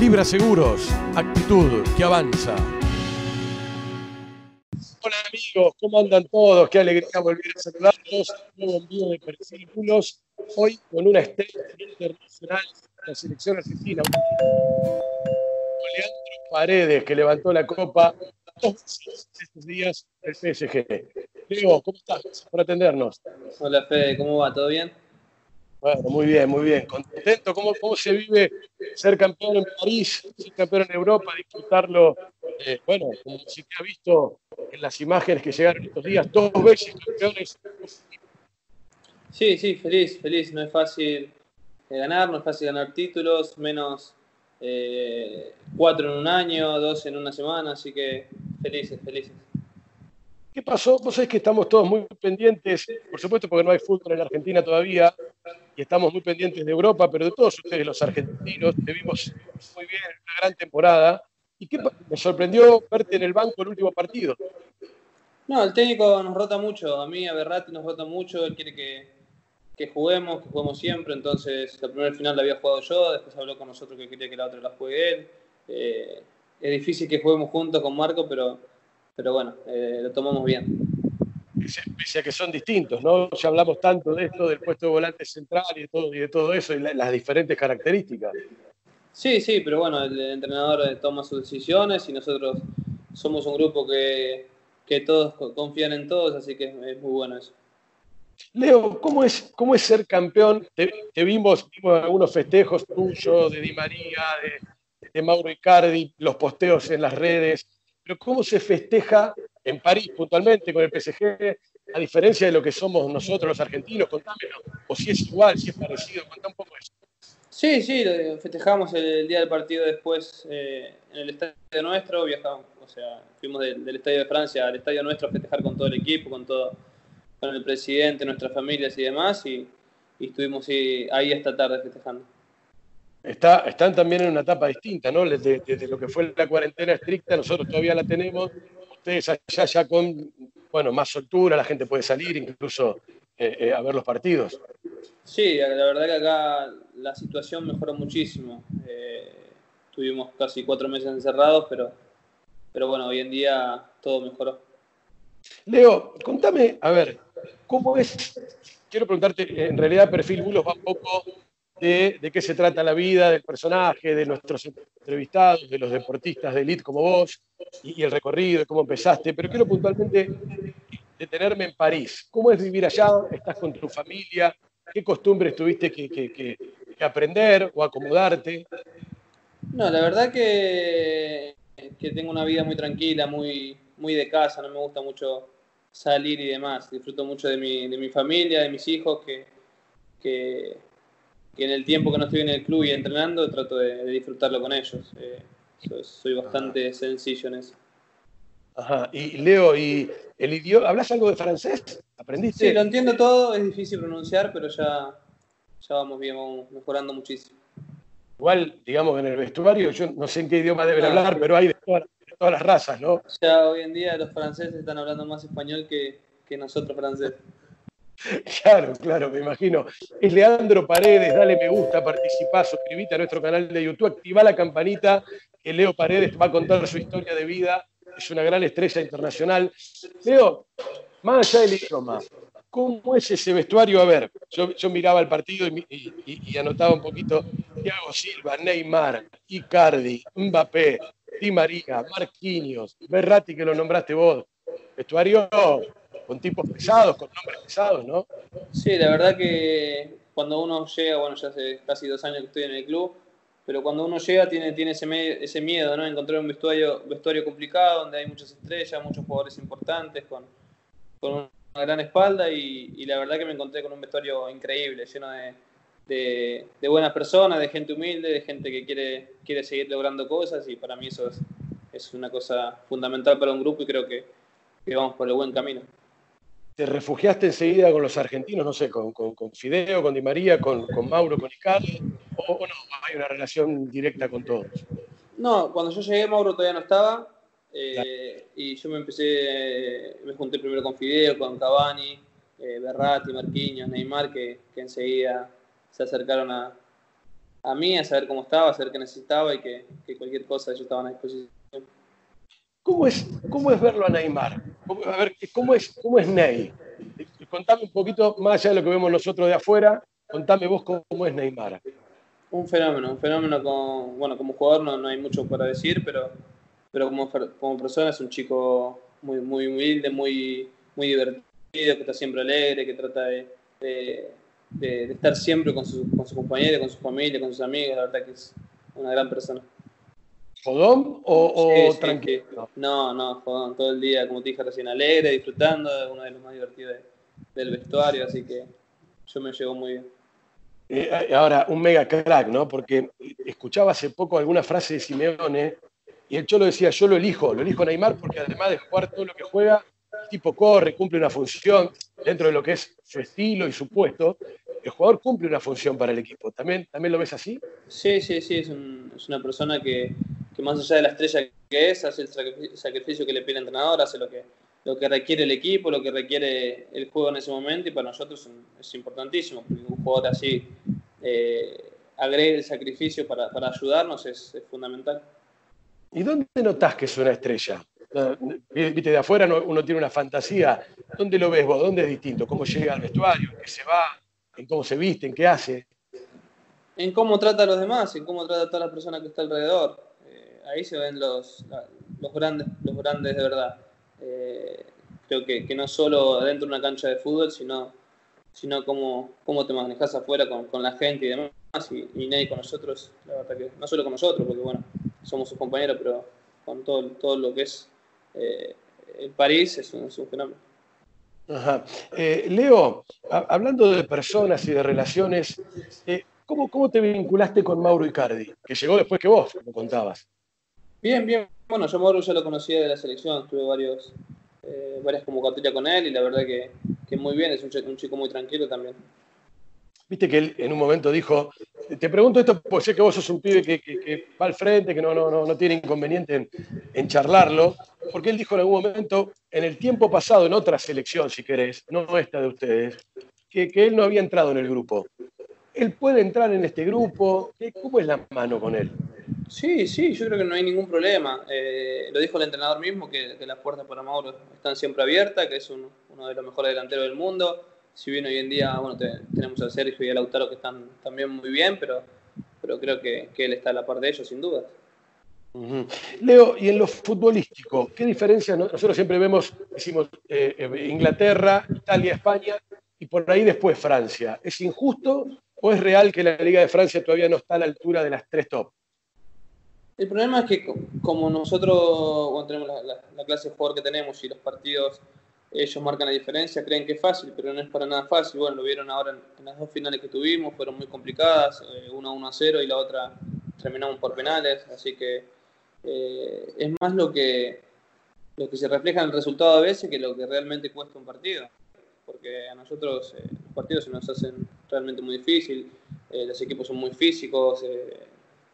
Libra Seguros, actitud que avanza. Hola amigos, ¿cómo andan todos? Qué alegría volver a saludarlos. Nuevo envío de Persículos, hoy con una estrella internacional de la selección argentina. Leandro Paredes, que levantó la copa dos veces estos días del PSG. Leo, ¿cómo estás? Por atendernos. Hola Fede, ¿cómo va? ¿Todo bien? Bueno, muy bien, muy bien. Contento. ¿Cómo, cómo se vive ser campeón en París, ser campeón en Europa, disfrutarlo? Eh, bueno, como se te ha visto en las imágenes que llegaron estos días, dos veces campeones. Sí, sí, feliz, feliz. No es fácil eh, ganar, no es fácil ganar títulos, menos eh, cuatro en un año, dos en una semana, así que felices, felices. ¿Qué pasó? Vos sabés que estamos todos muy pendientes, por supuesto porque no hay fútbol en Argentina todavía, y estamos muy pendientes de Europa, pero de todos ustedes los argentinos, te vimos muy bien en una gran temporada. ¿Y qué me sorprendió verte en el banco el último partido? No, el técnico nos rota mucho, a mí, a Berratti nos rota mucho, él quiere que, que juguemos, que juguemos siempre, entonces la primera final la había jugado yo, después habló con nosotros que quería que la otra la juegue él. Eh, es difícil que juguemos juntos con Marco, pero pero bueno, eh, lo tomamos bien. Pese a que son distintos, ¿no? Ya hablamos tanto de esto, del puesto de volante central y de todo, y de todo eso, y las diferentes características. Sí, sí, pero bueno, el entrenador eh, toma sus decisiones y nosotros somos un grupo que, que todos confían en todos, así que es muy bueno eso. Leo, ¿cómo es, cómo es ser campeón? Te, vimos, vimos algunos festejos tuyos, de Di María, de, de Mauro Icardi, los posteos en las redes pero ¿cómo se festeja en París puntualmente con el PSG, a diferencia de lo que somos nosotros los argentinos? Contámelo, o si es igual, si es parecido, contá un poco eso. Sí, sí, festejamos el día del partido después eh, en el estadio nuestro, viajamos, o sea, fuimos del, estadio de Francia al estadio nuestro a festejar con todo el equipo, con todo, con el presidente, nuestras familias y demás, y, estuvimos ahí esta tarde festejando están también en una etapa distinta, ¿no? Desde, lo que fue la cuarentena estricta, nosotros todavía la tenemos, ustedes allá ya con, bueno, más soltura, la gente puede salir incluso eh, eh, a ver los partidos. Sí, la verdad que acá la situación mejoró muchísimo. Eh, tuvimos casi cuatro meses encerrados, pero, pero bueno, hoy en día todo mejoró. Leo, contame, a ver, ¿cómo es? Quiero preguntarte, en realidad Perfil Bulos va un poco de, qué se trata la vida del personaje, de nuestros entrevistados, de los deportistas de elite como vos, y, el recorrido, cómo empezaste, pero quiero puntualmente detenerme en París. ¿Cómo es vivir allá? ¿Estás con tu familia? ¿Qué costumbres tuviste que, aprender o acomodarte? No, la verdad que, que tengo una vida muy tranquila, muy, muy de casa, no me gusta mucho salir y demás. Disfruto mucho de mi, de mi familia, de mis hijos, que, que, y en el tiempo que no estoy en el club y entrenando trato de, disfrutarlo con ellos. Eh, soy, bastante sencillo en eso. Ajá, y Leo, ¿y el idioma, hablas algo de francés? ¿Aprendiste? Sí, lo entiendo todo, es difícil pronunciar, pero ya, ya vamos bien, vamos mejorando muchísimo. Igual, digamos, en el vestuario, yo no sé en qué idioma deben hablar, pero hay de todas, las razas, ¿no? Ya hoy en día los franceses están hablando más español que, que nosotros franceses. Claro, claro, me imagino. Es Leandro Paredes, dale me gusta, participá, suscribite a nuestro canal de YouTube, activa la campanita, que Leo Paredes va a contar su historia de vida, es una gran estrella internacional. Leo, más allá del idioma, ¿cómo es ese vestuario? A ver, yo, miraba el partido y, anotaba un poquito Thiago Silva, Neymar, Icardi, Mbappé, Di María, Marquinhos, Berratti, que lo nombraste vos. Vestuario con tipos pesados, con nombres pesados, ¿no? Sí, la verdad que cuando uno llega, bueno, ya hace casi dos años que estoy en el club, pero cuando uno llega tiene, tiene ese, ese miedo, ¿no? Encontrar un vestuario, vestuario complicado, donde hay muchas estrellas, muchos jugadores importantes, con, con una gran espalda y, la verdad que me encontré con un vestuario increíble, lleno de, de, buenas personas, de gente humilde, de gente que quiere, quiere seguir logrando cosas y para mí eso es, es una cosa fundamental para un grupo y creo que, que vamos por el buen camino te refugiaste enseguida con los argentinos, no sé, con, con, Fideo, con Di María, con, con Mauro, con Icardi, o, no, hay una relación directa con todos? No, cuando yo llegué Mauro todavía no estaba, eh, y yo me empecé, me junté primero con Fideo, con Cavani, eh, Berratti, Marquinhos, Neymar, que, que, enseguida se acercaron a, a mí, a saber cómo estaba, a saber qué necesitaba y que, cualquier cosa ellos estaban a disposición. ¿Cómo es, cómo es verlo a Neymar? A ver, ¿cómo es, cómo es Ney? Contame un poquito, más allá de lo que vemos nosotros de afuera, contame vos cómo es Neymar. Un fenómeno, un fenómeno con, bueno, como jugador no, no hay mucho para decir, pero, pero como, como persona es un chico muy, muy humilde, muy, muy divertido, que está siempre alegre, que trata de, de, estar siempre con su, con su compañero, con su familia, con sus amigos, la verdad que es una gran persona. ¿Jodón o, tranquilo? No, no, jodón, todo el día, como te dije recién, alegre, disfrutando, uno de los más divertidos del vestuario, así que yo me llevo muy bien. Eh, ahora, un mega crack, ¿no? Porque escuchaba hace poco alguna frase de Simeone y el Cholo decía, yo lo elijo, lo elijo Neymar porque además de jugar todo lo que juega, el tipo corre, cumple una función dentro de lo que es su estilo y su puesto. El jugador cumple una función para el equipo. ¿También, también lo ves así? Sí, sí, sí, es, es una persona que, que, más allá de la estrella que es, hace el sacrificio que le pide el entrenador, hace lo que, lo que requiere el equipo, lo que requiere el juego en ese momento y para nosotros es importantísimo, porque un jugador así eh, agregue el sacrificio para, para ayudarnos es, es, fundamental. ¿Y dónde notas que es una estrella? Viste, de afuera uno tiene una fantasía. ¿Dónde lo ves vos? ¿Dónde es distinto? ¿Cómo llega al vestuario? ¿En qué se va? ¿En cómo se viste? ¿En qué hace? En cómo trata a los demás, en cómo trata a todas las personas que está alrededor. Ahí se ven los, los, grandes, los grandes de verdad. Eh, creo que, que, no solo dentro de una cancha de fútbol, sino, sino cómo, cómo te manejas afuera con, con, la gente y demás. Y, y con nosotros, la verdad que no solo con nosotros, porque bueno, somos sus compañeros, pero con todo, todo lo que es eh, el París es un, fenómeno. Ajá. Eh, Leo, hablando de personas y de relaciones, ¿cómo, ¿cómo, te vinculaste con Mauro Icardi? Que llegó después que vos, como contabas. Bien, bien. Bueno, yo Mauro ya lo conocía de la selección, tuve varios, varias convocatorias con él y la verdad que, que muy bien, es un, chico muy tranquilo también. Viste que él en un momento dijo, te pregunto esto porque sé que vos sos un pibe que, va al frente, que no, no, no, tiene inconveniente en, charlarlo, porque él dijo en algún momento, en el tiempo pasado, en otra selección, si querés, no esta de ustedes, que, él no había entrado en el grupo. ¿Él puede entrar en este grupo? ¿Cómo es la mano con él? Sí, sí, yo creo que no hay ningún problema. Eh, lo dijo el entrenador mismo, que, las puertas para Mauro están siempre abiertas, que es uno de los mejores delanteros del mundo si bien hoy en día bueno, tenemos a Sergio y a Lautaro que están también muy bien, pero, pero creo que, él está a la par de ellos, sin duda. Leo, y en lo futbolístico, ¿qué diferencia? Nosotros siempre vemos, decimos, eh, eh, Inglaterra, Italia, España, y por ahí después Francia. ¿Es injusto o es real que la Liga de Francia todavía no está a la altura de las tres top? El problema es que como nosotros tenemos la, clase de jugador que tenemos y los partidos ellos marcan la diferencia, creen que es fácil, pero no es para nada fácil. Bueno, lo vieron ahora en, las dos finales que tuvimos, fueron muy complicadas, eh, una 1 a 0 y la otra terminamos por penales, así que eh, es más lo que, lo que se refleja en el resultado a veces que lo que realmente cuesta un partido. Porque a nosotros eh, los partidos se nos hacen realmente muy difícil, los equipos son muy físicos,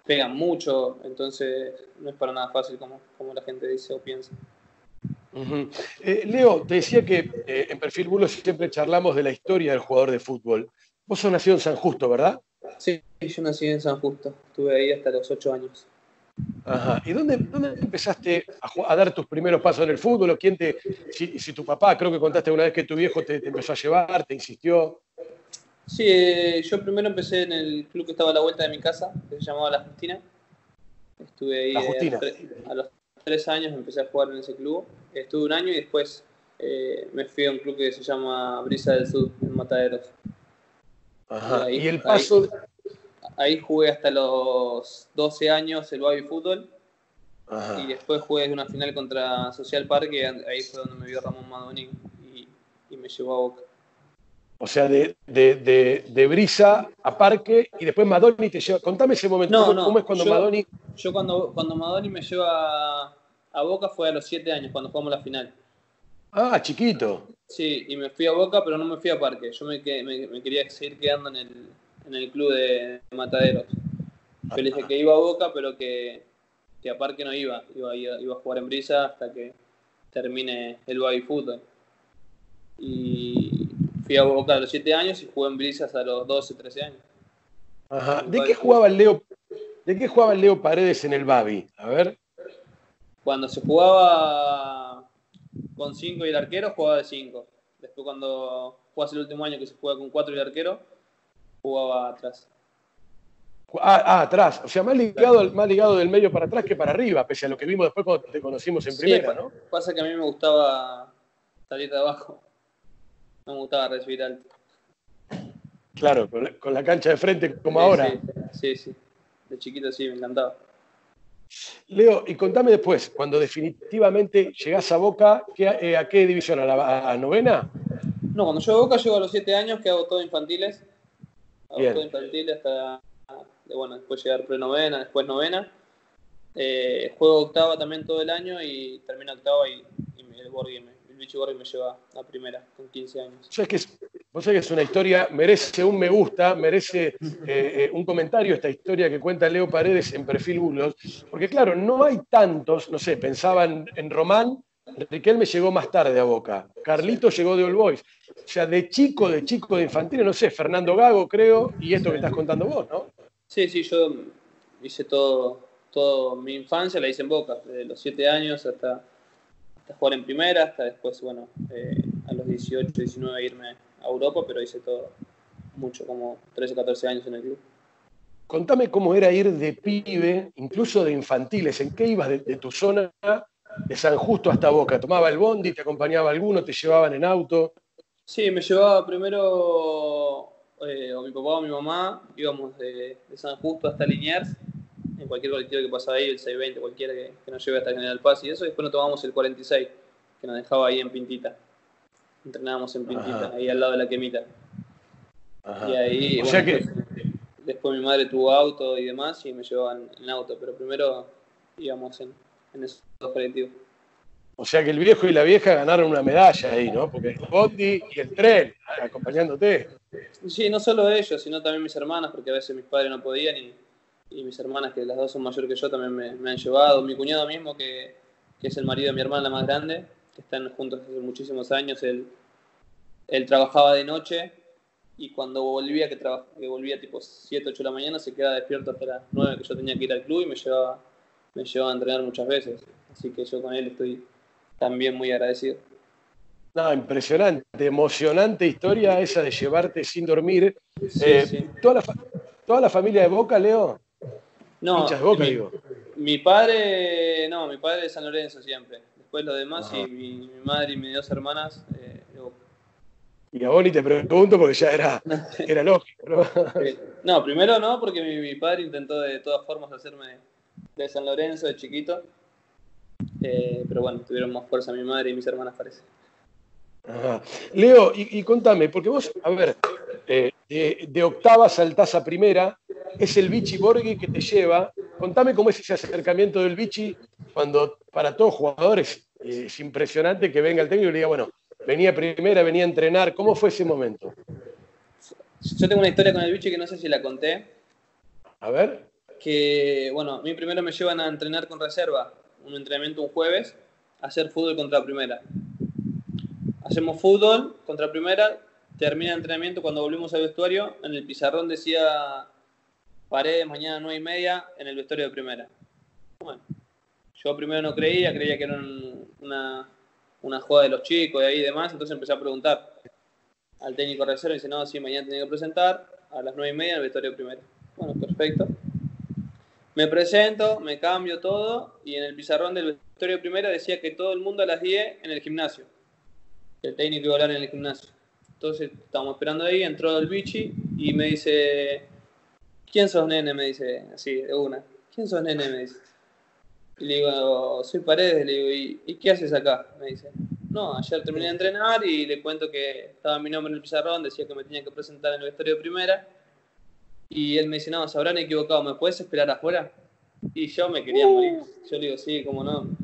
pegan mucho, entonces no es para nada fácil como, como la gente dice o piensa. Eh, Leo, te decía que eh, en Perfil Bulo siempre charlamos de la historia del jugador de fútbol. Vos sos nacido en San Justo, ¿verdad? Sí, yo nací en San Justo. Estuve ahí hasta los ocho años. Ajá. ¿Y dónde, empezaste a, dar tus primeros pasos en el fútbol? ¿O quién te, si, tu papá, creo que contaste una vez que tu viejo te, empezó a llevar, te insistió? Sí, eh, yo primero empecé en el club que estaba a la vuelta de mi casa, que se llamaba La Justina. Estuve ahí la Justina. a los tres años empecé a jugar en ese club. Estuve un año y después eh, me fui a un club que se llama Brisa del Sur, en Mataderos. Ajá. y el paso. Ahí, jugué hasta los 12 años el baby fútbol. Y después jugué una final contra Social Park y ahí fue donde me vio Ramón Madoni y, y me llevó a Boca. O sea, de, de, de, Brisa a Parque y después Madoni te lleva. Contame ese momento. ¿Cómo, es cuando Madoni.? Yo, cuando, cuando Madoni me lleva a Boca fue a los siete años, cuando jugamos la final. Ah, chiquito. Sí, y me fui a Boca, pero no me fui a Parque. Yo me, me, quería seguir quedando en el, en el club de, Mataderos. Yo le dije que iba a Boca, pero que, que a Parque no iba. Iba, iba. a jugar en Brisa hasta que termine el baby fútbol. Y fui a Boca a los 7 años y jugué en Brisas a los 12, 13 años. Ajá. ¿De qué jugaba el Leo? ¿De qué jugaba el Leo Paredes en el Babi? A ver. Cuando se jugaba con 5 y el arquero, jugaba de 5. Después cuando jugaba el último año que se juega con 4 y el arquero, jugaba atrás. Ah, ah, atrás. O sea, más ligado, más ligado del medio para atrás que para arriba, pese a lo que vimos después cuando te conocimos en primera, ¿no? Pasa que a mí me gustaba salir de abajo. No me gustaba recibir alto. Claro, con la, cancha de frente como ahora. Sí, sí, De chiquito sí, me encantaba. Leo, y contame después, cuando definitivamente llegás a Boca, eh, ¿a qué división? ¿A la novena? No, cuando llego a Boca llego a los siete años, que hago todo infantiles. Hago todo infantiles hasta, bueno, después llegar pre-novena, después novena. Eh, juego octava también todo el año y termino octava y, el Borghi me, bicho Borghi me lleva a primera con 15 años. O sea, que es, vos sabés que es una historia, merece un me gusta, merece eh, eh, un comentario esta historia que cuenta Leo Paredes en Perfil Bulos, porque claro, no hay tantos, no sé, pensaban en Román, Riquelme llegó más tarde a Boca, Carlito llegó de All Boys, o sea, de chico, de chico de infantil, no sé, Fernando Gago creo, y esto que estás contando vos, ¿no? Sí, sí, yo hice todo, todo mi infancia, la hice en Boca, desde los 7 años hasta, hasta jugar en primera, hasta después, bueno, eh, a los 18, 19 irme a Europa, pero hice todo mucho, como 13 o 14 años en el club. Contame cómo era ir de pibe, incluso de infantiles, ¿en qué ibas de, tu zona de San Justo hasta Boca? ¿Tomaba el bondi, te acompañaba alguno, te llevaban en auto? Sí, me llevaba primero eh, o mi papá o mi mamá, íbamos de, San Justo hasta Liniers, en cualquier colectivo que pasaba ahí, el 620, cualquiera que, nos lleve hasta General Paz y eso, y después nos tomábamos el 46, que nos dejaba ahí en Pintita. Entrenábamos en Pintita, ahí al lado de la quemita. Y ahí, o sea que... después, mi madre tuvo auto y demás y me llevaban en auto, pero primero íbamos en, en esos dos colectivos. O sea que el viejo y la vieja ganaron una medalla ahí, ¿no? Porque el bondi y el tren acompañándote. Sí, no solo ellos, sino también mis hermanas, porque a veces mis padres no podían y, mis hermanas, que las dos son mayores que yo, también me, han llevado. Mi cuñado mismo, que, es el marido de mi hermana, la más grande, que están juntos hace muchísimos años, él, él trabajaba de noche y cuando volvía, que, que volvía tipo 7, 8 de la mañana, se quedaba despierto hasta las 9 que yo tenía que ir al club y me llevaba, me llevaba a entrenar muchas veces. Así que yo con él estoy también muy agradecido. No, impresionante, emocionante historia esa de llevarte sin dormir. Eh, ¿toda, la ¿Toda la familia de Boca, Leo? No, Boca, mi, digo. mi padre, no, mi padre de San Lorenzo siempre. Después los demás y mi, madre y mis dos hermanas eh, Y a Boni te pregunto porque ya era, era lógico, ¿no? no, primero no, porque mi, padre intentó de todas formas hacerme de San Lorenzo de chiquito. Eh, pero bueno, tuvieron más fuerza mi madre y mis hermanas, parece. Leo, y, contame, porque vos, a ver, eh, de, octava saltás a primera, es el Vichy Borghi que te lleva. Contame cómo es ese acercamiento del Vichy cuando para todos jugadores eh, es impresionante que venga el técnico y le diga, bueno, venía primera, venía a entrenar. ¿Cómo fue ese momento? Yo tengo una historia con el Vichy que no sé si la conté. A ver. Que, bueno, a mí primero me llevan a entrenar con reserva, un entrenamiento un jueves, a hacer fútbol contra primera hacemos fútbol contra primera, termina el entrenamiento, cuando volvimos al vestuario, en el pizarrón decía Paredes mañana nueve y media en el vestuario de primera. Bueno, yo primero no creía, creía que era una, una joda de los chicos y ahí y demás, entonces empecé a preguntar al técnico reserva y dice, no, sí, mañana tenía que presentar a las nueve y media en el vestuario de primera. Bueno, perfecto. Me presento, me cambio todo y en el pizarrón del vestuario de primera decía que todo el mundo a las 10 en el gimnasio el técnico iba a hablar en el gimnasio. Entonces estábamos esperando ahí, entró el bichi y me dice, ¿quién sos nene? Me dice, así, de una. ¿Quién sos nene? Me dice. Y le digo, soy Paredes, le digo, ¿y, qué haces acá? Me dice. No, ayer terminé de entrenar y le cuento que estaba mi nombre en el pizarrón, decía que me tenía que presentar en el vestuario de primera. Y él me dice, no, se habrán equivocado, ¿me puedes esperar afuera? Y yo me quería morir. Yo le digo, sí, cómo no.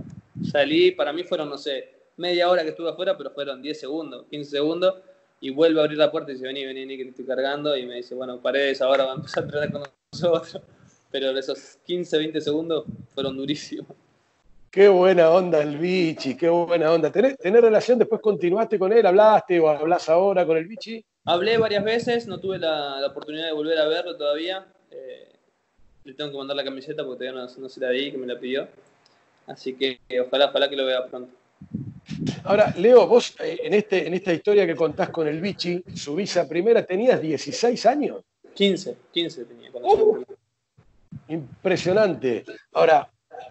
Salí, para mí fueron, no sé, media hora que estuve afuera, pero fueron 10 segundos, 15 segundos, y vuelve a abrir la puerta y dice, vení, vení, vení, que te estoy cargando, y me dice, bueno, paredes, ahora va a empezar a entrenar con nosotros. Pero esos 15, 20 segundos fueron durísimos. Qué buena onda el bichi, qué buena onda. ¿Tenés, relación? ¿Después continuaste con él? ¿Hablaste o hablas ahora con el bichi? Hablé varias veces, no tuve la, oportunidad de volver a verlo todavía. Eh, le tengo que mandar la camiseta porque todavía no, no se la di, que me la pidió. Así que ojalá, ojalá que lo vea pronto. Ahora, Leo, vos eh, en, este, en esta historia que contás con el Vichy, su visa primera, tenías 16 años. 15, 15 tenía. Uh, impresionante. Ahora,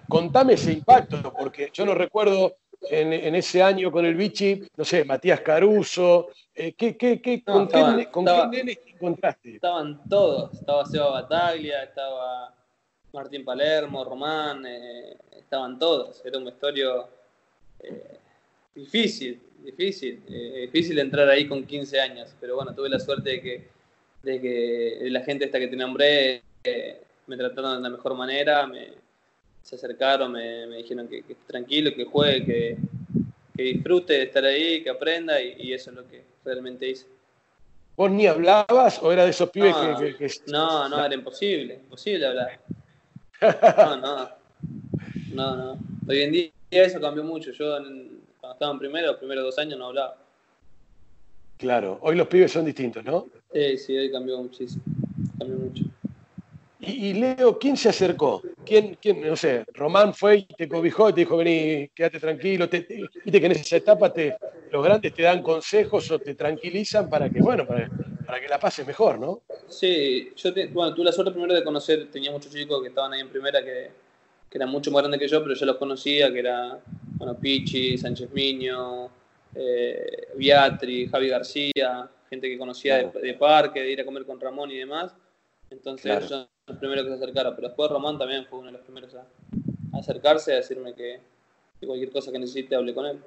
contame ese impacto, porque yo no recuerdo en, ese año con el Vichy, no sé, Matías Caruso, eh, ¿qué, qué, qué, ¿con, qué, con qué encontraste? Estaban todos, estaba Seba Bataglia, estaba Martín Palermo, Román, eh, estaban todos, era un vestuario eh, difícil, difícil, difícil entrar ahí con 15 años, pero bueno, tuve la suerte de que, de que la gente esta que te nombré me trataron de la mejor manera, me, se acercaron, me, dijeron que, tranquilo, que juegue, que, disfrute de estar ahí, que aprenda y, eso es lo que realmente hice. ¿Vos ni hablabas o era de esos pibes que, No, no, era imposible, imposible hablar. No, no, no, no. Hoy en día eso cambió mucho. Yo cuando estaba en primero, los primeros dos años no hablaba. Claro, hoy los pibes son distintos, ¿no? Sí, sí, hoy cambió muchísimo, cambió mucho. Y, Leo, ¿quién se acercó? ¿Quién, quién, no sé, Román fue y te cobijó y te dijo, vení, quédate tranquilo. Viste que en esa etapa te, los grandes te dan consejos o te tranquilizan para que, bueno, para, que la pases mejor, ¿no? Sí, yo bueno, tuve la suerte primero de conocer, tenía muchos chicos que estaban ahí en primera que, que eran mucho más grandes que yo, pero yo los conocía, que era, bueno, Pichi, Sánchez Miño, eh, Javi García, gente que conocía de, parque, de ir a comer con Ramón y demás. Entonces los primeros que se acercaron, pero después Román también fue uno de los primeros a, acercarse, a decirme que, cualquier cosa que necesite hable con él.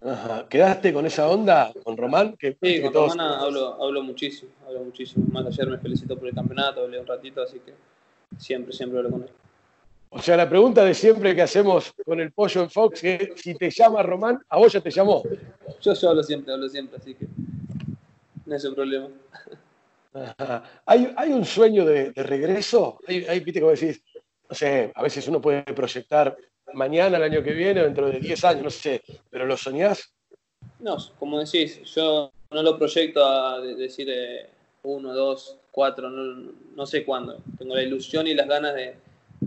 Ajá. ¿Quedaste con esa onda con Román? Que, sí, con Román hablo, hablo muchísimo, hablo muchísimo. Más ayer me felicitó por el campeonato, hablé un ratito, así que siempre, siempre hablo con él. O sea, la pregunta de siempre que hacemos con el pollo en Fox es si te llama Román, a vos ya te llamó. Yo, yo hablo siempre, hablo siempre, así que no es un problema. ¿Hay, un sueño de, regreso? Hay, viste como decís, no sé, a veces uno puede proyectar mañana, el año que viene, dentro de 10 años, no sé, pero ¿lo soñás? No, como decís, yo no lo proyecto a decir eh, uno, dos, cuatro, no, sé cuándo. Tengo la ilusión y las ganas de,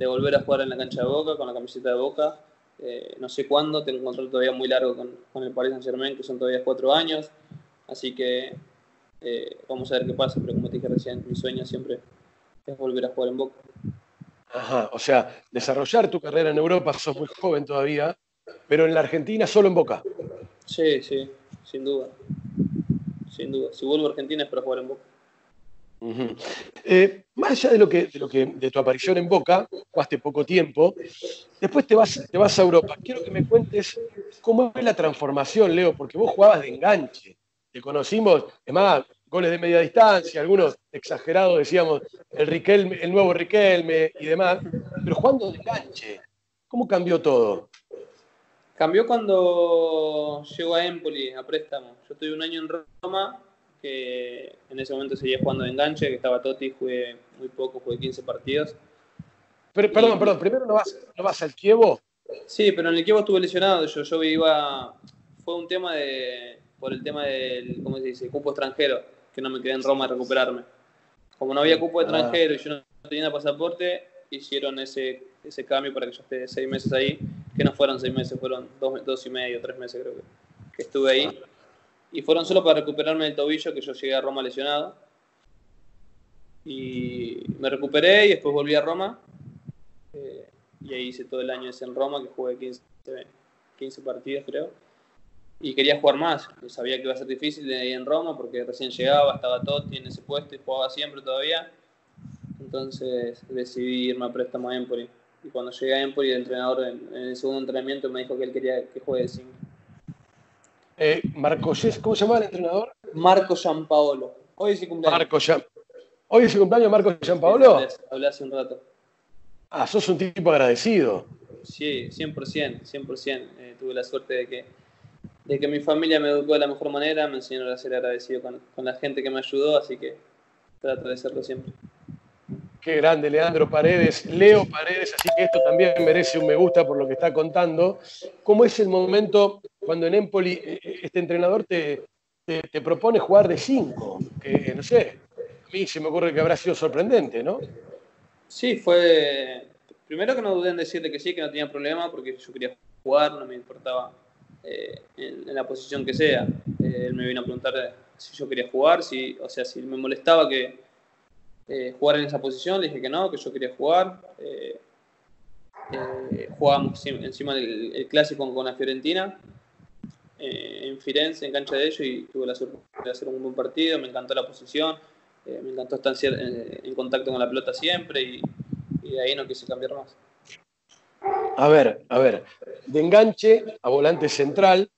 volver a jugar en la cancha de Boca, con la camiseta de Boca. Eh, no sé cuándo, tengo un contrato todavía muy largo con, con el Paris Saint Germain, que son todavía cuatro años. Así que eh, vamos a ver qué pasa, pero como te dije recién, mi sueño siempre es volver a jugar en Boca. Ajá, o sea, desarrollar tu carrera en Europa, sos muy joven todavía, pero en la Argentina solo en Boca. Sí, sí, sin duda. Sin duda. Si vuelvo a Argentina es para jugar en Boca. Eh, más allá de lo que, de lo que de tu aparición en Boca, jugaste poco tiempo, después te vas, te vas a Europa. Quiero que me cuentes cómo es la transformación, Leo, porque vos jugabas de enganche. Te conocimos, es más, goles de media distancia, algunos exagerados decíamos el, Riquelme, el nuevo Riquelme y demás, pero jugando de enganche, ¿cómo cambió todo? Cambió cuando llegó a Empoli a préstamo. Yo estuve un año en Roma, que en ese momento seguía jugando de enganche, que estaba Totti, jugué muy poco, jugué 15 partidos. Pero, perdón, perdón, primero no vas, no vas al Kievo. Sí, pero en el Kievo estuve lesionado. Yo, yo iba. Fue un tema de. por el tema del. ¿Cómo se dice? Cupo extranjero que no me quedé en Roma a recuperarme. Como no había cupo ah. extranjero y yo no tenía pasaporte, hicieron ese, ese cambio para que yo esté seis meses ahí, que no fueron seis meses, fueron dos, dos y medio, tres meses creo que, que estuve ahí. Y fueron solo para recuperarme del tobillo, que yo llegué a Roma lesionado. Y me recuperé y después volví a Roma. Eh, y ahí hice todo el año ese en Roma, que jugué 15, 15 partidos creo y quería jugar más. Sabía que iba a ser difícil de ahí en Roma porque recién llegaba, estaba Totti en ese puesto y jugaba siempre todavía. Entonces decidí irme a préstamo a Empoli. Y cuando llegué a Empoli, el entrenador en, el segundo entrenamiento me dijo que él quería que juegue de 5. Eh, Marco, ¿cómo se llama el entrenador? Marco Giampaolo. Hoy es su cumpleaños. Marco ¿Hoy es su cumpleaños Marco Giampaolo? hablé, hace un rato. Ah, sos un tipo agradecido. Sí, 100%, 100%. Eh, tuve la suerte de que de que mi familia me educó de la mejor manera, me enseñó a ser agradecido con, la gente que me ayudó, así que trato de serlo siempre. Qué grande, Leandro Paredes, Leo Paredes, así que esto también merece un me gusta por lo que está contando. ¿Cómo es el momento cuando en Empoli eh, eh, este entrenador te, te, propone jugar de cinco? Que, no sé, mí se me ocurre que habrá sido sorprendente, ¿no? Sí, fue. Primero que no dudé en decirle que sí, que no tenía problema, porque yo quería jugar, no me importaba eh, en, la posición que sea. Él me vino a preguntar si yo quería jugar, si, o sea, si me molestaba que eh, jugar en esa posición, le dije que no, que yo quería jugar. jugamos encima del clásico con la Fiorentina, en Firenze, en cancha de ellos, y tuve la suerte de hacer un buen partido, me encantó la posición eh, me encantó estar en, contacto con la pelota siempre y, de ahí no quise cambiar más. A ver, a ver, de enganche a volante central,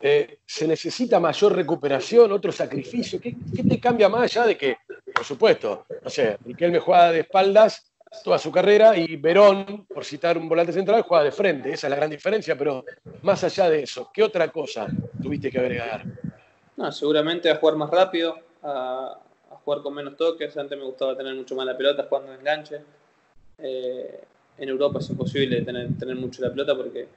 eh, ¿se necesita mayor recuperación, otro sacrificio? ¿Qué, te cambia más allá de que, por supuesto, no sé, me juega de espaldas toda su carrera y Verón, por citar un volante central, juega de frente? Esa es la gran diferencia, pero más allá de eso, ¿qué otra cosa tuviste que agregar? No, seguramente a jugar más rápido, a, jugar con menos toques. Antes me gustaba tener mucho más la pelota jugando en enganche. Eh, en Europa es imposible tener, tener mucho la pelota porque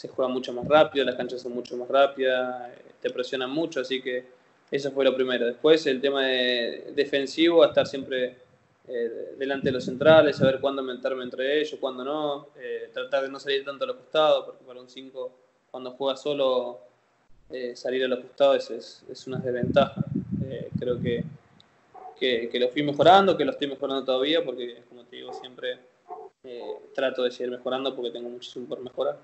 se juega mucho más rápido, las canchas son mucho más rápidas, eh, te presionan mucho, así que eso fue lo primero. Después el tema de defensivo, estar siempre eh, delante de los centrales, saber cuándo meterme entre ellos, cuándo no, tratar de no salir tanto a los costados, porque para un 5 cuando juega solo salir a los costados es, una desventaja. creo que que, lo fui mejorando, que lo estoy mejorando todavía, porque como te digo, siempre eh, trato de seguir mejorando porque tengo muchísimo por mejorar.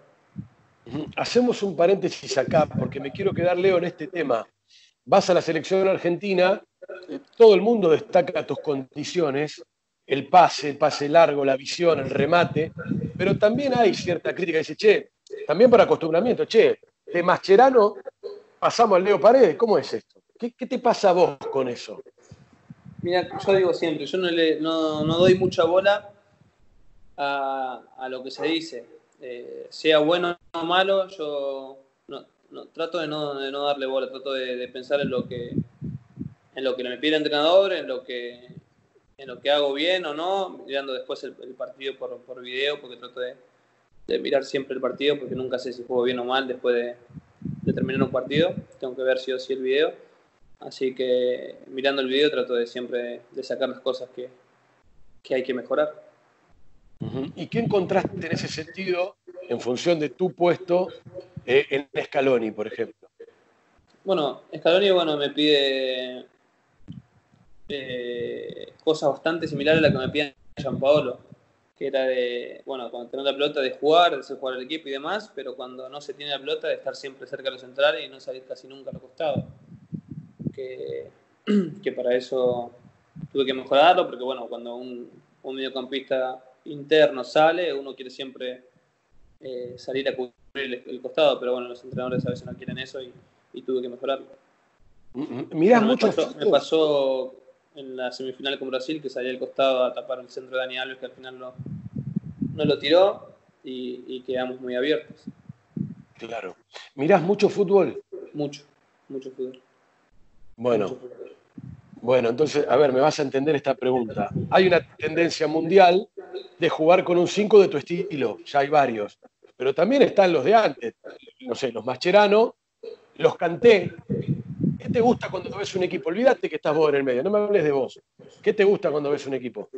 Hacemos un paréntesis acá, porque me quiero quedar, Leo, en este tema. Vas a la selección argentina, eh, todo el mundo destaca tus condiciones, el pase, el pase largo, la visión, el remate, pero también hay cierta crítica, dice, che, también por acostumbramiento, che, de Mascherano pasamos al Leo Paredes, ¿cómo es esto? ¿Qué, ¿Qué, te pasa a vos con eso? Mira, yo digo siempre, yo no, doy mucha bola a, lo que se dice. Eh, sea bueno o malo, yo no, trato de no, darle bola, trato de, pensar en lo que en lo que me pide el entrenador, en lo que en lo que hago bien o no, mirando después el, partido por, por, video, porque trato de, mirar siempre el partido, porque nunca sé si juego bien o mal después de, de terminar un partido. Tengo que ver si o si el video Así que mirando el video trato de siempre de sacar las cosas que, hay que mejorar. ¿Y qué encontraste en ese sentido en función de tu puesto eh, en Scaloni, por ejemplo? Bueno, Scaloni bueno, me pide eh, cosas bastante similares a las que me piden Paolo, que era de, bueno, cuando la pelota de jugar, de hacer jugar al equipo y demás, pero cuando no se tiene la pelota de estar siempre cerca de los centrales y no salir casi nunca a los costados que, para eso tuve que mejorarlo, porque bueno, cuando un, un mediocampista interno sale, uno quiere siempre eh, salir a cubrir el, costado, pero bueno, los entrenadores a veces no quieren eso y, tuve que mejorarlo. Mirás mucho. Me pasó, en la semifinal con Brasil que salí al costado a tapar el centro de Dani Alves, que al final no, no lo tiró y, y quedamos muy abiertos. Claro. ¿Mirás mucho fútbol? Mucho, mucho fútbol. Bueno, bueno, entonces, a ver, me vas a entender esta pregunta. Hay una tendencia mundial de jugar con un 5 de tu estilo, ya hay varios, pero también están los de antes, no sé, los Mascherano, los Canté. ¿Qué te gusta cuando ves un equipo? Olvídate que estás vos en el medio, no me hables de vos. ¿Qué te gusta cuando ves un equipo?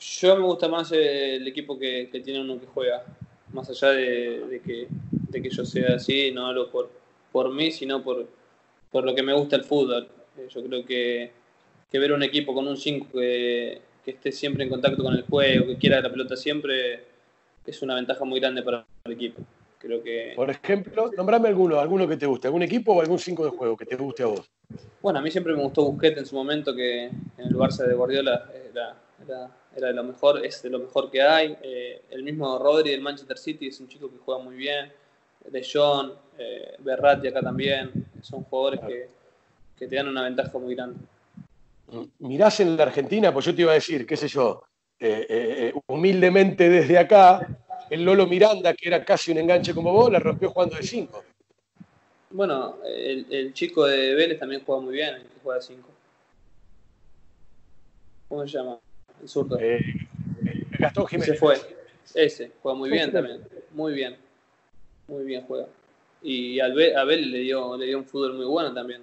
Yo me gusta más el equipo que, tiene uno que juega, más allá de, que, yo sea así, no hablo por, por mí, sino por, por lo que me gusta el fútbol. Eh, yo creo que, ver un equipo con un 5 que, esté siempre en contacto con el juego, que quiera la pelota siempre, es una ventaja muy grande para el equipo. Creo que... Por ejemplo, nombrame alguno, alguno que te guste, algún equipo o algún 5 de juego que te guste a vos. Bueno, a mí siempre me gustó Busquets en su momento, que en el Barça de Guardiola era, era, de lo mejor, es de lo mejor que hay. Eh, el mismo Rodri del Manchester City es un chico que juega muy bien. De John, eh, Berratti acá también, son jugadores que, te dan una ventaja muy grande. Mirás en la Argentina, pues yo te iba a decir, qué sé yo, eh, eh, humildemente desde acá, el Lolo Miranda, que era casi un enganche como vos, la rompió jugando de 5. Bueno, el, chico de Vélez también juega muy bien, el que juega de 5. ¿Cómo se llama? El zurdo. Gastón Jiménez. Se fue. Ese, juega muy bien también. Muy bien. Muy bien juega. Y a Abel le dio, le dio un fútbol muy bueno también.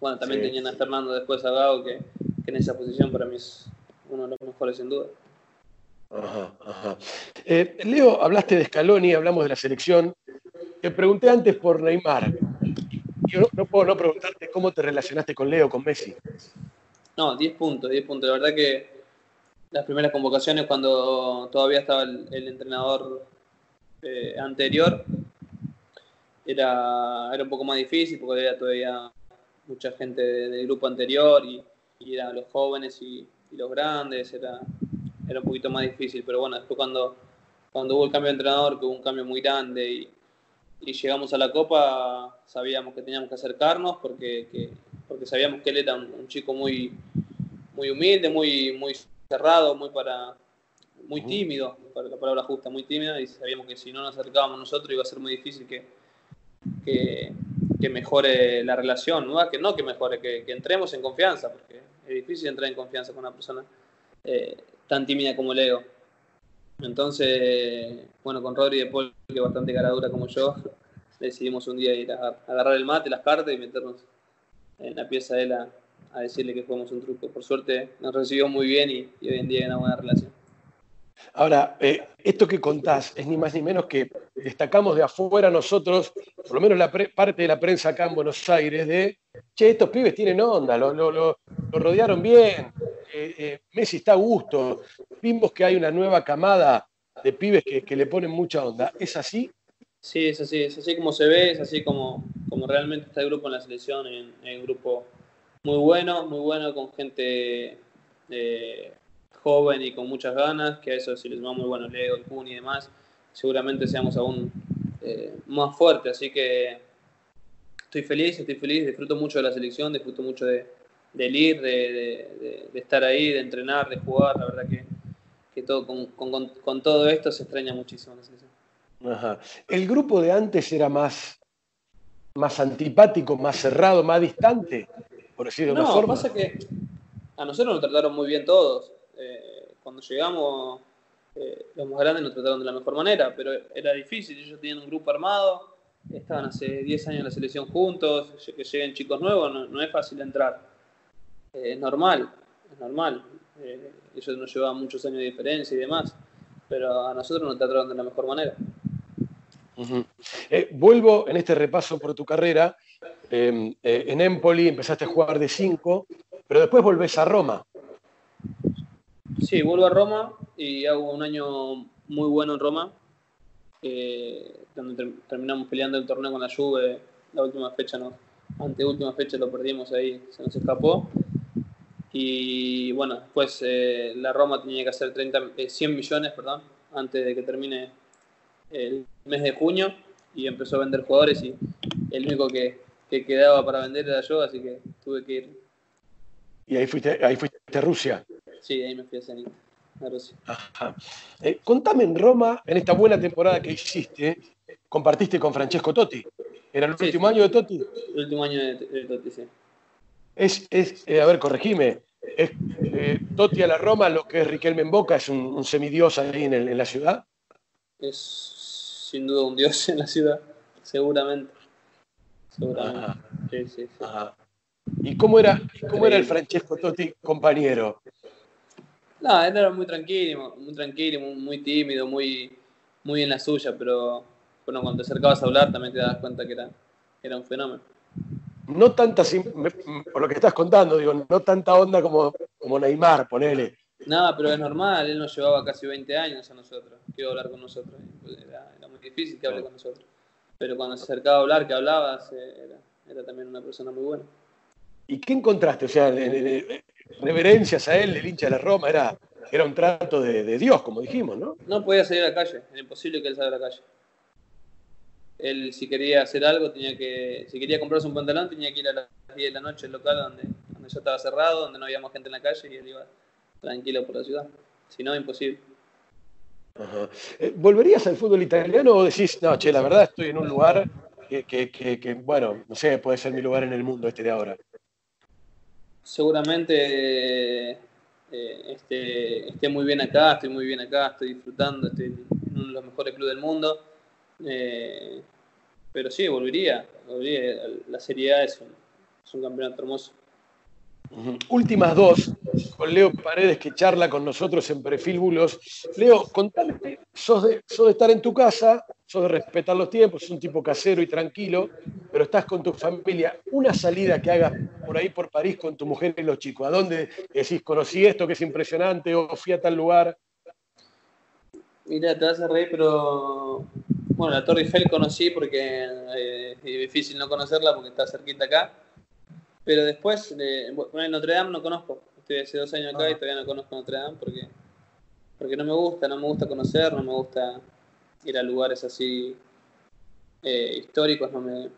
Bueno, también tenían a Fernando después a Gago, que, en esa posición para mí es uno de los mejores sin duda. Ajá, ajá. Eh, Leo, hablaste de Scaloni, hablamos de la selección. Te pregunté antes por Neymar. Yo no, puedo no preguntarte cómo te relacionaste con Leo, con Messi. No, 10 puntos, 10 puntos. La verdad que las primeras convocaciones cuando todavía estaba el, entrenador eh, anterior era, era un poco más difícil porque había todavía mucha gente del grupo anterior y, eran los jóvenes y, los grandes, era, era un poquito más difícil, pero bueno, después cuando, cuando hubo el cambio de entrenador, que hubo un cambio muy grande y, llegamos a la Copa, sabíamos que teníamos que acercarnos porque, porque sabíamos que él era un, chico muy, muy humilde, muy, muy cerrado, muy para muy tímido, para la palabra justa, muy tímido, y sabíamos que si no nos acercábamos nosotros iba a ser muy difícil que, que, mejore la relación, ¿no? que no que mejore, que, entremos en confianza, porque es difícil entrar en confianza con una persona eh, tan tímida como Leo. Entonces, bueno, con Rodri de Paul, que es bastante caradura como yo, decidimos un día ir a, agarrar el mate, las cartas y meternos en la pieza de él a, decirle que jugamos un truco. Por suerte nos recibió muy bien y, y hoy en día hay una buena relación. Ahora, eh, esto que contás es ni más ni menos que destacamos de afuera nosotros, por lo menos la parte de la prensa acá en Buenos Aires, de, che, estos pibes tienen onda, lo, rodearon bien, eh, eh, Messi está a gusto, vimos que hay una nueva camada de pibes que, le ponen mucha onda. ¿Es así? Sí, es así, es así como se ve, es así como, realmente está el grupo en la selección, en, un grupo muy bueno, muy bueno, con gente joven y con muchas ganas, que a eso si les va muy bueno Leo, el Kun y demás, seguramente seamos aún eh, más fuertes. Así que estoy feliz, estoy feliz, disfruto mucho de la selección, disfruto mucho de, del ir, de, estar ahí, de entrenar, de jugar. La verdad que, que todo, con, con, con, todo esto se extraña muchísimo la selección. Ajá. El grupo de antes era más, más antipático, más cerrado, más distante, por decirlo de una forma. pasa que a nosotros nos trataron muy bien todos. Eh, cuando llegamos, eh, los más grandes nos trataron de la mejor manera, pero era difícil. Ellos tenían un grupo armado, estaban hace 10 años en la selección juntos, que lleguen chicos nuevos, no, es fácil entrar. Eh, es normal, es normal. ellos nos llevaban muchos años de diferencia y demás, pero a nosotros nos trataron de la mejor manera. vuelvo en este repaso por tu carrera. en Empoli empezaste a jugar de 5, pero después volvés a Roma. Sí, vuelvo a Roma y hago un año muy bueno en Roma, donde terminamos peleando el torneo con la Juve, la última fecha, no, última fecha lo perdimos ahí, se nos escapó. Y bueno, después eh, la Roma tenía que hacer 30, 100 eh, millones, perdón, antes de que termine el mes de junio y empezó a vender jugadores y el único que, que quedaba para vender era yo, así que tuve que ir. ¿Y ahí fuiste, ahí fuiste Rusia? Sí, ahí me fui a Zenit, eh, contame en Roma, en esta buena temporada que hiciste, compartiste con Francesco Totti. ¿Era el último año de Totti? El último año de, Totti, sí. Es, es eh, a ver, corregime, es eh, Totti a la Roma lo que es Riquelme en Boca, es un, semidios ahí en, la ciudad. Es sin duda un dios en la ciudad, seguramente. Seguramente. Sí, sí, sí. ¿Y cómo era, cómo era el Francesco Totti compañero? No, él era muy tranquilo, muy tranquilo, muy, tímido, muy, muy en la suya, pero bueno, cuando te acercabas a hablar también te das cuenta que era, era un fenómeno. No tanta, por lo que estás contando, digo, no tanta onda como, como Neymar, ponele. Nada, pero es normal, él nos llevaba casi 20 años a nosotros, que iba a hablar con nosotros. Era, muy difícil que hable con nosotros. Pero cuando se acercaba a hablar, que hablabas, era, era también una persona muy buena. ¿Y qué encontraste? O sea, reverencias a él, el hincha de la Roma, era, era un trato de, Dios, como dijimos, ¿no? No podía salir a la calle, era imposible que él salga a la calle. Él, si quería hacer algo, tenía que. Si quería comprarse un pantalón, tenía que ir a las 10 de la noche al local donde, donde ya estaba cerrado, donde no había más gente en la calle y él iba tranquilo por la ciudad. Si no, imposible. Eh, ¿Volverías al fútbol italiano o decís, no, che, la verdad estoy en un lugar que, que, que, bueno, no sé, puede ser mi lugar en el mundo este de ahora? Seguramente eh, esté, muy bien acá, estoy muy bien acá, estoy disfrutando, estoy en uno de los mejores clubes del mundo. Eh, pero sí, volvería. La seriedad es es un campeonato hermoso. Últimas dos, con Leo Paredes que charla con nosotros en Perfil Bulos. Leo, contame, sos de, sos de estar en tu casa, sos de respetar los tiempos, sos un tipo casero y tranquilo, pero estás con tu familia. Una salida que hagas por ahí por París con tu mujer y los chicos. ¿A dónde decís, conocí esto que es impresionante o fui a tal lugar? Mira, te vas a reír, pero bueno, la Torre Eiffel conocí porque eh, es difícil no conocerla porque está cerquita acá pero después, eh, bueno, Notre Dame no conozco. Estoy hace dos años acá y todavía no conozco Notre Dame porque, porque no me gusta, no me gusta conocer, no me gusta ir a lugares así eh, históricos, no me,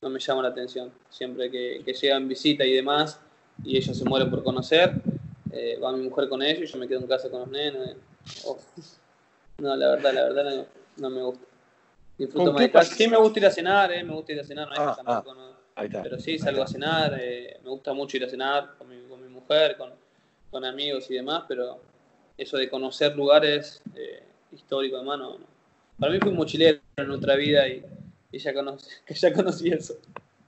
no me llama la atención. Siempre que, que llegan visita y demás, y ellos se mueren por conocer, eh, va mi mujer con ellos y yo me quedo en casa con los nenes. Oh. No, la verdad, la verdad no, no me gusta. Disfruto más de casa. Sí me gusta ir a cenar, eh, me gusta ir a cenar, no ah, tampoco, ah. Pero sí, salgo a cenar, eh, me gusta mucho ir a cenar con mi, con mi mujer, con, con, amigos y demás, pero eso de conocer lugares eh, históricos, hermano, no. Para mí fui un mochilero en nuestra vida y, ya, conocí, ya conocí eso.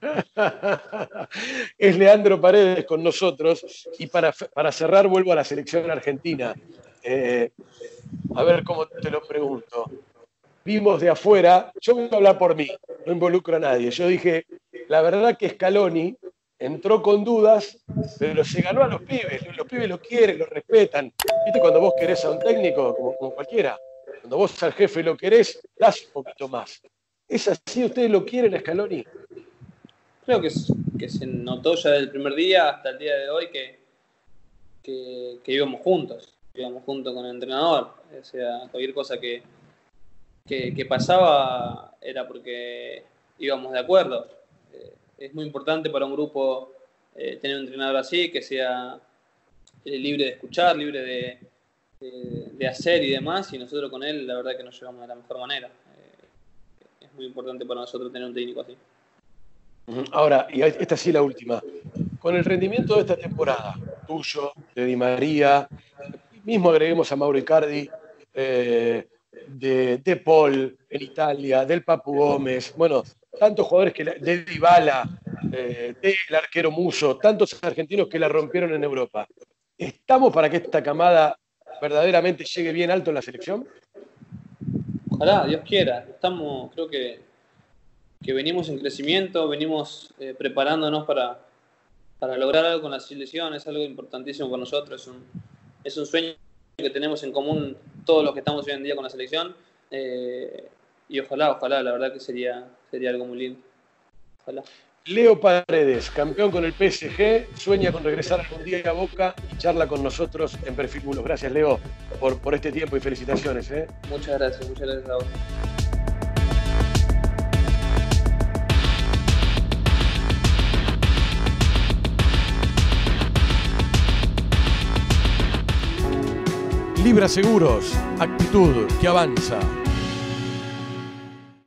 es Leandro Paredes con nosotros y para, para cerrar vuelvo a la selección argentina. Eh, a ver cómo te lo pregunto. Vimos de afuera, yo voy a hablar por mí, no involucro a nadie. Yo dije, la verdad que Scaloni entró con dudas, pero se ganó a los pibes. Los pibes lo quieren, lo respetan. ¿Viste cuando vos querés a un técnico, como, cualquiera? Cuando vos al jefe lo querés, das un poquito más. ¿Es así? ¿Ustedes lo quieren Scaloni? Creo que, se notó ya desde el primer día hasta el día de hoy que, que, íbamos juntos. Íbamos juntos con el entrenador. O sea, cualquier cosa que, que pasaba era porque íbamos de acuerdo es muy importante para un grupo eh, tener un entrenador así, que sea eh, libre de escuchar, libre de, de, hacer y demás, y nosotros con él la verdad que nos llevamos de la mejor manera. Eh, es muy importante para nosotros tener un técnico así. Ahora, y esta sí la última, con el rendimiento de esta temporada, tuyo, de Di María, mismo agreguemos a Mauro Icardi, de, de Paul en Italia, del Papu Gómez, bueno, tantos jugadores que de Dybala, eh, del arquero Muso, tantos argentinos que la rompieron en Europa. ¿Estamos para que esta camada verdaderamente llegue bien alto en la selección? Ojalá, Dios quiera. Estamos, creo que, que venimos en crecimiento, venimos eh, preparándonos para, para lograr algo con la selección, es algo importantísimo para nosotros, es un, es un sueño que tenemos en común todos los que estamos hoy en día con la selección. Eh, y ojalá, ojalá, la verdad que sería, sería algo muy lindo. Ojalá. Leo Paredes, campeón con el PSG, sueña con regresar algún día a Boca y charla con nosotros en Perfil Bulos. Gracias, Leo, por, por este tiempo y felicitaciones. ¿eh? Muchas gracias, muchas gracias a vos. Libra Seguros, actitud que avanza.